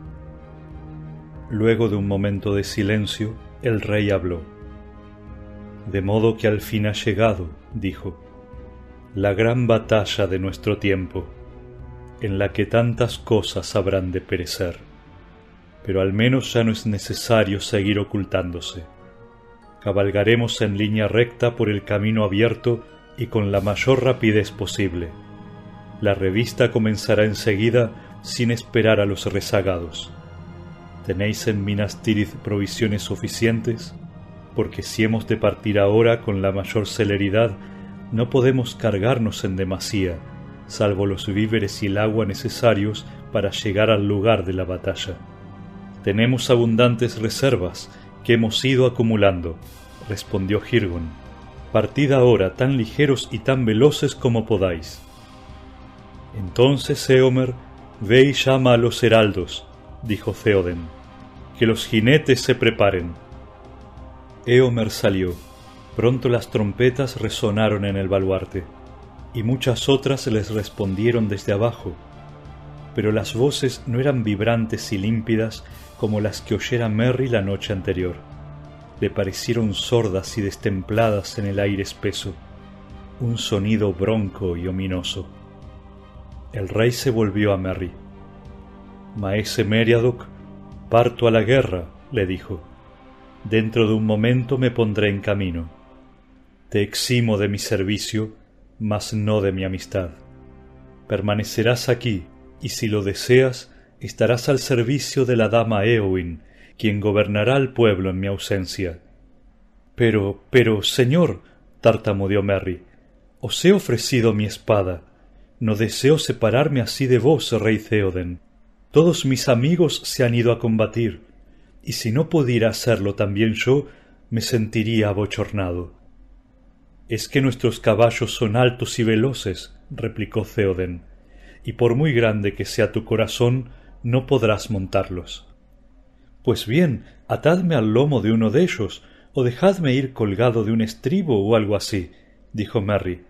Luego de un momento de silencio, el rey habló. De modo que al fin ha llegado, dijo, la gran batalla de nuestro tiempo en la que tantas cosas habrán de perecer. Pero al menos ya no es necesario seguir ocultándose. Cabalgaremos en línea recta por el camino abierto y con la mayor rapidez posible. La revista comenzará enseguida sin esperar a los rezagados. ¿Tenéis en Minas Tirith provisiones suficientes? Porque si hemos de partir ahora con la mayor celeridad, no podemos cargarnos en demasía salvo los víveres y el agua necesarios para llegar al lugar de la batalla. Tenemos abundantes reservas que hemos ido acumulando, respondió Hirgon. Partid ahora tan ligeros y tan veloces como podáis. Entonces Eomer, ve y llama a los heraldos, dijo Theoden, que los jinetes se preparen. Eomer salió. Pronto las trompetas resonaron en el baluarte. y muchas otras les respondieron desde abajo, pero las voces no eran vibrantes y límpidas como las que oyera Merry la noche anterior. Le parecieron sordas y destempladas en el aire espeso, un sonido bronco y ominoso. El rey se volvió a Merry. Maese Meriadoc, parto a la guerra, le dijo. Dentro de un momento me pondré en camino. Te eximo de mi servicio, mas no de mi amistad. Permanecerás aquí, y si lo deseas, estarás al servicio de la dama Eowyn, quien gobernará al pueblo en mi ausencia. Pero, pero, señor, tartamudeó Merry, os he ofrecido mi espada. No deseo separarme así de vos, rey Theoden. Todos mis amigos se han ido a combatir, y si no pudiera hacerlo también yo, me sentiría abochornado. Es que nuestros caballos son altos y veloces, replicó Theoden, y por muy grande que sea tu corazón, no podrás montarlos. Pues bien, atadme al lomo de uno de ellos, o dejadme ir colgado de un estribo o algo así, dijo Merry.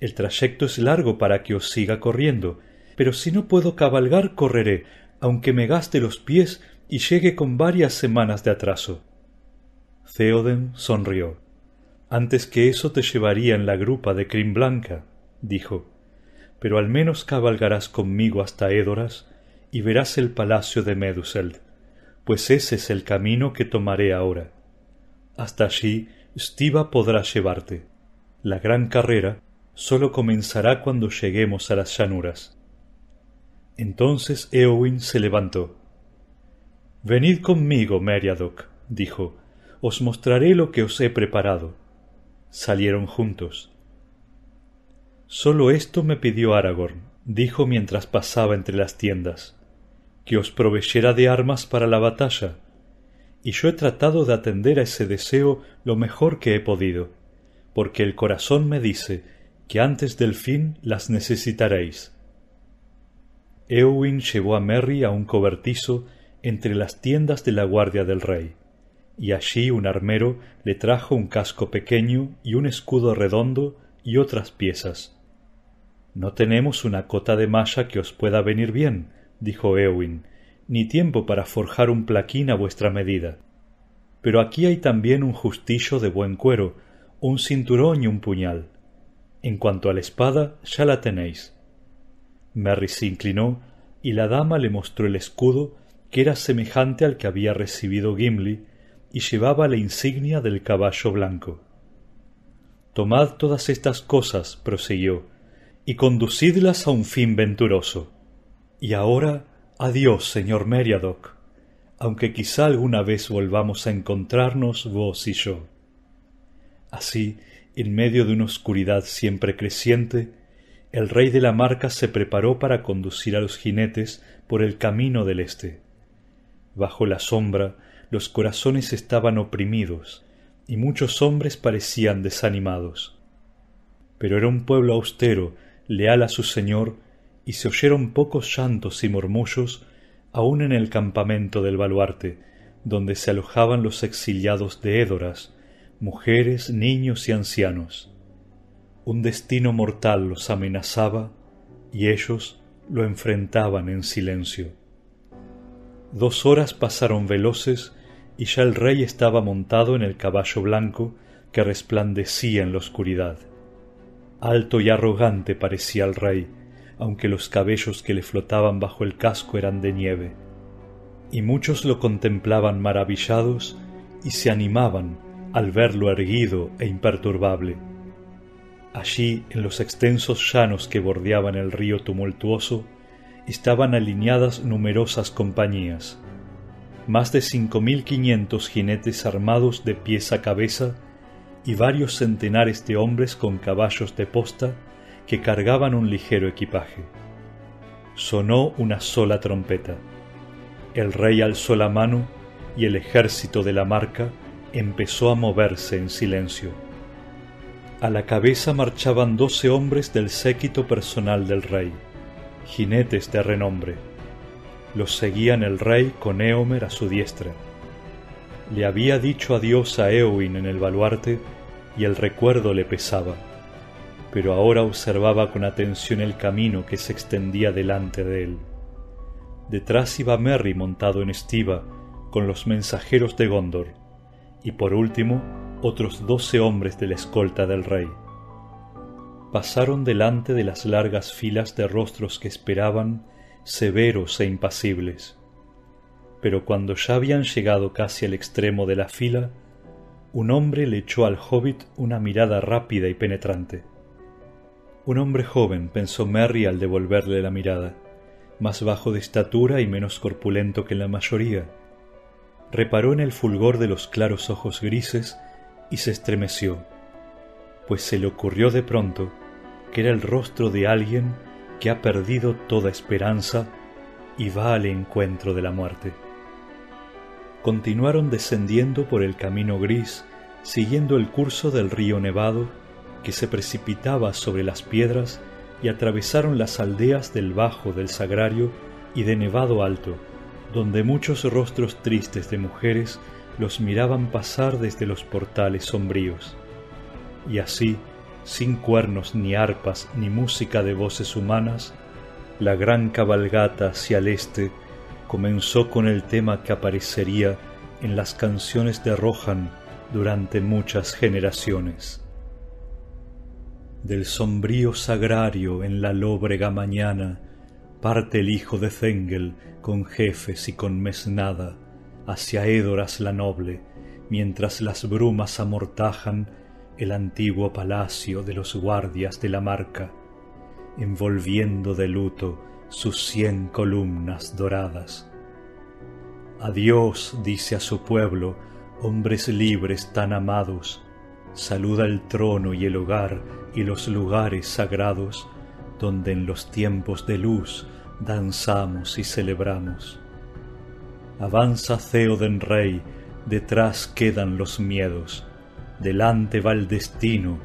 El trayecto es largo para que os siga corriendo, pero si no puedo cabalgar correré, aunque me gaste los pies y llegue con varias semanas de atraso. Theoden sonrió. Antes que eso te llevaría en la grupa de crin blanca, dijo, pero al menos cabalgarás conmigo hasta Édoras y verás el palacio de Meduseld, pues ese es el camino que tomaré ahora. Hasta allí Stiva podrá llevarte. La gran carrera sólo comenzará cuando lleguemos a las llanuras. Entonces Eowyn se levantó. Venid conmigo, Meriadoc, dijo, os mostraré lo que os he preparado. Salieron juntos. Sólo esto me pidió Aragorn, dijo mientras pasaba entre las tiendas, que os proveyera de armas para la batalla, y yo he tratado de atender a ese deseo lo mejor que he podido, porque el corazón me dice que antes del fin las necesitaréis. Eowyn llevó a Merry a un cobertizo entre las tiendas de la guardia del rey, y allí un armero le trajo un casco pequeño y un escudo redondo y otras piezas. No tenemos una cota de malla que os pueda venir bien, dijo Eowyn, ni tiempo para forjar un plaquín a vuestra medida. Pero aquí hay también un justillo de buen cuero, un cinturón y un puñal. En cuanto a la espada, ya la tenéis. Merry se inclinó y la dama le mostró el escudo que era semejante al que había recibido Gimli y llevaba la insignia del caballo blanco. Tomad todas estas cosas, prosiguió, y conducidlas a un fin venturoso. Y ahora, adiós, señor Meriadoc, aunque quizá alguna vez volvamos a encontrarnos vos y yo. Así, en medio de una oscuridad siempre creciente, el rey de la marca se preparó para conducir a los jinetes por el camino del este. Bajo la sombra los corazones estaban oprimidos, y muchos hombres parecían desanimados. Pero era un pueblo austero, leal a su señor, y se oyeron pocos llantos y murmullos aun en el campamento del baluarte, donde se alojaban los exiliados de Édoras, mujeres, niños y ancianos. Un destino mortal los amenazaba y ellos lo enfrentaban en silencio. Dos horas pasaron veloces y ya el rey estaba montado en el caballo blanco que resplandecía en la oscuridad. Alto y arrogante parecía el rey, aunque los cabellos que le flotaban bajo el casco eran de nieve. Y muchos lo contemplaban maravillados y se animaban al verlo erguido e imperturbable. Allí, en los extensos llanos que bordeaban el río tumultuoso, estaban alineadas numerosas compañías, más de cinco mil quinientos jinetes armados de pies a cabeza y varios centenares de hombres con caballos de posta que cargaban un ligero equipaje. Sonó una sola trompeta. El rey alzó la mano y el ejército de la marca empezó a moverse en silencio. A la cabeza marchaban doce hombres del séquito personal del rey, jinetes de renombre. Los seguían el rey con Éomer a su diestra. Le había dicho adiós a Eowyn en el baluarte y el recuerdo le pesaba, pero ahora observaba con atención el camino que se extendía delante de él. Detrás iba Merry montado en estiva, con los mensajeros de Gondor, y por último otros doce hombres de la escolta del rey. Pasaron delante de las largas filas de rostros que esperaban, severos e impasibles. Pero cuando ya habían llegado casi al extremo de la fila, un hombre le echó al hobbit una mirada rápida y penetrante. Un hombre joven, pensó Merry al devolverle la mirada, más bajo de estatura y menos corpulento que la mayoría. Reparó en el fulgor de los claros ojos grises y se estremeció, pues se le ocurrió de pronto que era el rostro de alguien que ha perdido toda esperanza y va al encuentro de la muerte. Continuaron descendiendo por el camino gris, siguiendo el curso del río Nevado que se precipitaba sobre las piedras y atravesaron las aldeas del Bajo del Sagrario y de Nevado Alto, donde muchos rostros tristes de mujeres los miraban pasar desde los portales sombríos. Y así, sin cuernos ni arpas ni música de voces humanas, la gran cabalgata hacia el este comenzó con el tema que aparecería en las canciones de Rohan durante muchas generaciones. Del sombrío sagrario en la lóbrega mañana parte el hijo de Zengel con jefes y con mesnada hacia Édoras la noble, mientras las brumas amortajan el antiguo palacio de los guardias de la marca, envolviendo de luto sus cien columnas doradas. Adiós, dice a su pueblo, hombres libres tan amados, saluda el trono y el hogar y los lugares sagrados, donde en los tiempos de luz danzamos y celebramos. Avanza Theoden rey, detrás quedan los miedos, delante va el destino,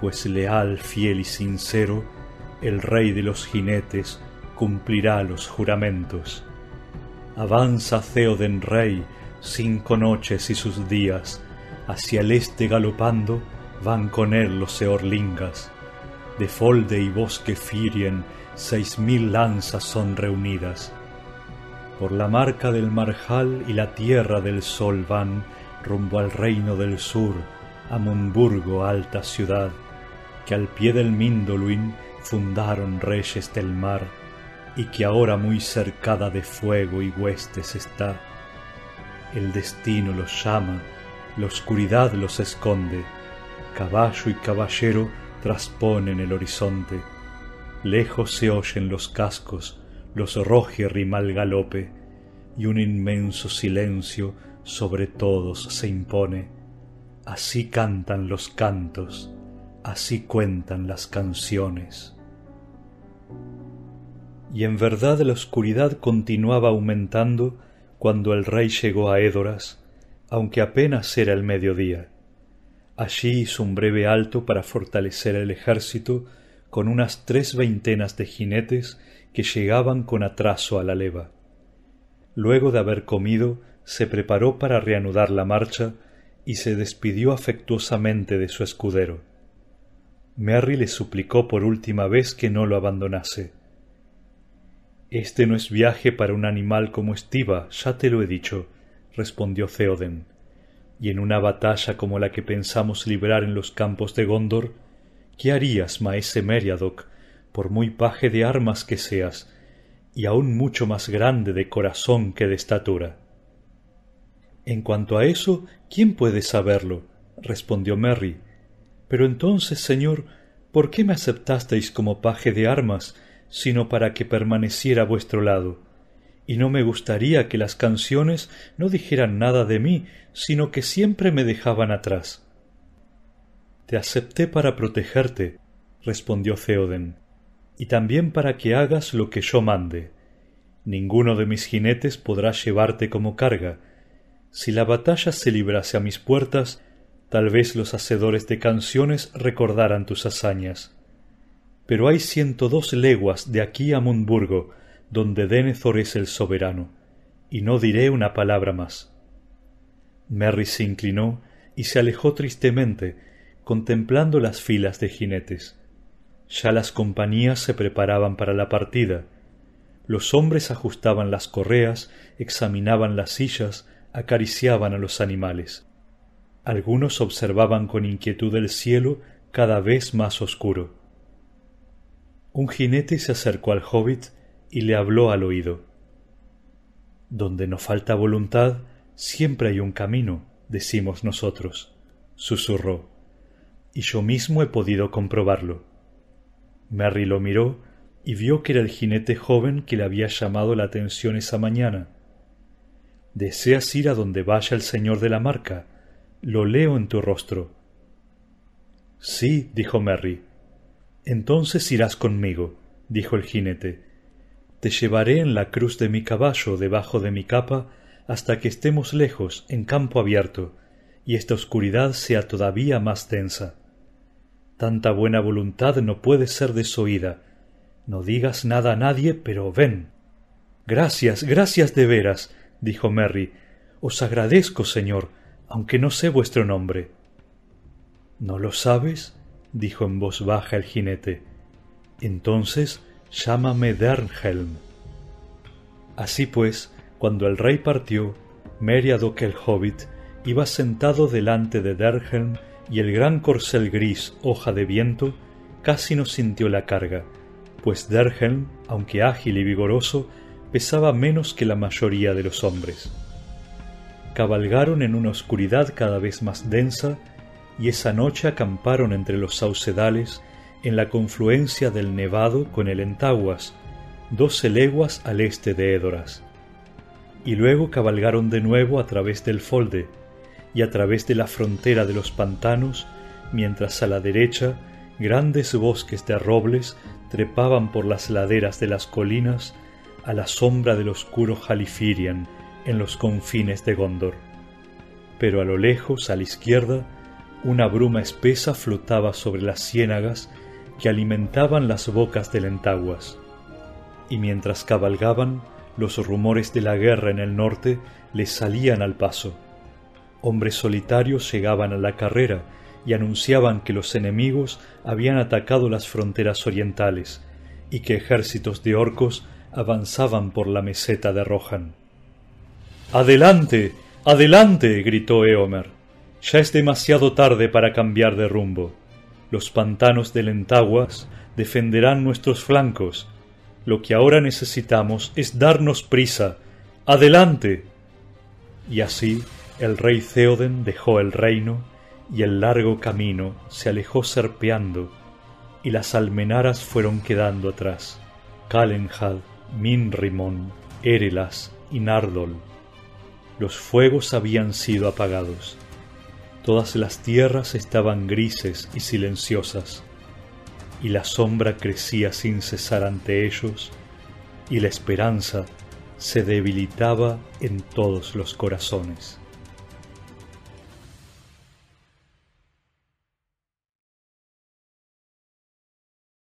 pues leal, fiel y sincero, el rey de los jinetes cumplirá los juramentos. Avanza Theoden rey, cinco noches y sus días, hacia el este galopando van con él los eorlingas. De Folde y bosque Firien seis mil lanzas son reunidas por la marca del marjal y la tierra del sol van rumbo al reino del sur, a Munburgo, alta ciudad, que al pie del Mindoluin fundaron reyes del mar, y que ahora muy cercada de fuego y huestes está. El destino los llama, la oscuridad los esconde, caballo y caballero trasponen el horizonte, lejos se oyen los cascos, los rima al galope, y un inmenso silencio sobre todos se impone. Así cantan los cantos, así cuentan las canciones. Y en verdad la oscuridad continuaba aumentando cuando el rey llegó a Édoras, aunque apenas era el mediodía. Allí hizo un breve alto para fortalecer el ejército con unas tres veintenas de jinetes que llegaban con atraso a la leva. Luego de haber comido, se preparó para reanudar la marcha y se despidió afectuosamente de su escudero. Merry le suplicó por última vez que no lo abandonase. Este no es viaje para un animal como Estiva, ya te lo he dicho, respondió Theoden. Y en una batalla como la que pensamos librar en los campos de Gondor, ¿qué harías, maese Meriadoc, por muy paje de armas que seas, y aún mucho más grande de corazón que de estatura. En cuanto a eso, ¿quién puede saberlo? respondió Merry. Pero entonces, señor, ¿por qué me aceptasteis como paje de armas, sino para que permaneciera a vuestro lado? Y no me gustaría que las canciones no dijeran nada de mí, sino que siempre me dejaban atrás. Te acepté para protegerte, respondió Theoden y también para que hagas lo que yo mande. Ninguno de mis jinetes podrá llevarte como carga. Si la batalla se librase a mis puertas, tal vez los hacedores de canciones recordaran tus hazañas. Pero hay ciento dos leguas de aquí a Munburgo, donde Denethor es el soberano, y no diré una palabra más. Merry se inclinó y se alejó tristemente, contemplando las filas de jinetes Ya las compañías se preparaban para la partida. Los hombres ajustaban las correas, examinaban las sillas, acariciaban a los animales. Algunos observaban con inquietud el cielo cada vez más oscuro. Un jinete se acercó al hobbit y le habló al oído. Donde no falta voluntad, siempre hay un camino, decimos nosotros, susurró, y yo mismo he podido comprobarlo. Merry lo miró y vio que era el jinete joven que le había llamado la atención esa mañana. ¿Deseas ir a donde vaya el señor de la marca? Lo leo en tu rostro. Sí, dijo Merry. Entonces irás conmigo, dijo el jinete. Te llevaré en la cruz de mi caballo debajo de mi capa hasta que estemos lejos, en campo abierto, y esta oscuridad sea todavía más densa. Tanta buena voluntad no puede ser desoída. No digas nada a nadie, pero ven. Gracias, gracias de veras, dijo Merry. Os agradezco, señor, aunque no sé vuestro nombre. ¿No lo sabes? dijo en voz baja el jinete. Entonces llámame Dernhelm. Así pues, cuando el rey partió, Meriadoc el hobbit iba sentado delante de Dernhelm y el gran corcel gris hoja de viento casi no sintió la carga, pues Derhelm, aunque ágil y vigoroso, pesaba menos que la mayoría de los hombres. Cabalgaron en una oscuridad cada vez más densa y esa noche acamparon entre los saucedales en la confluencia del Nevado con el Entaguas, doce leguas al este de Édoras. Y luego cabalgaron de nuevo a través del Folde, y a través de la frontera de los pantanos, mientras a la derecha grandes bosques de robles trepaban por las laderas de las colinas a la sombra del oscuro Halifirian en los confines de Gondor. Pero a lo lejos, a la izquierda, una bruma espesa flotaba sobre las ciénagas que alimentaban las bocas del Entaguas. Y mientras cabalgaban, los rumores de la guerra en el norte les salían al paso hombres solitarios llegaban a la carrera y anunciaban que los enemigos habían atacado las fronteras orientales y que ejércitos de orcos avanzaban por la meseta de Rohan. Adelante. adelante. gritó Eomer. Ya es demasiado tarde para cambiar de rumbo. Los pantanos del Entaguas defenderán nuestros flancos. Lo que ahora necesitamos es darnos prisa. Adelante. Y así el rey Theoden dejó el reino y el largo camino se alejó serpeando y las almenaras fueron quedando atrás. Calenhad, Minrimon, Erelas y Nardol. Los fuegos habían sido apagados. Todas las tierras estaban grises y silenciosas, y la sombra crecía sin cesar ante ellos, y la esperanza se debilitaba en todos los corazones.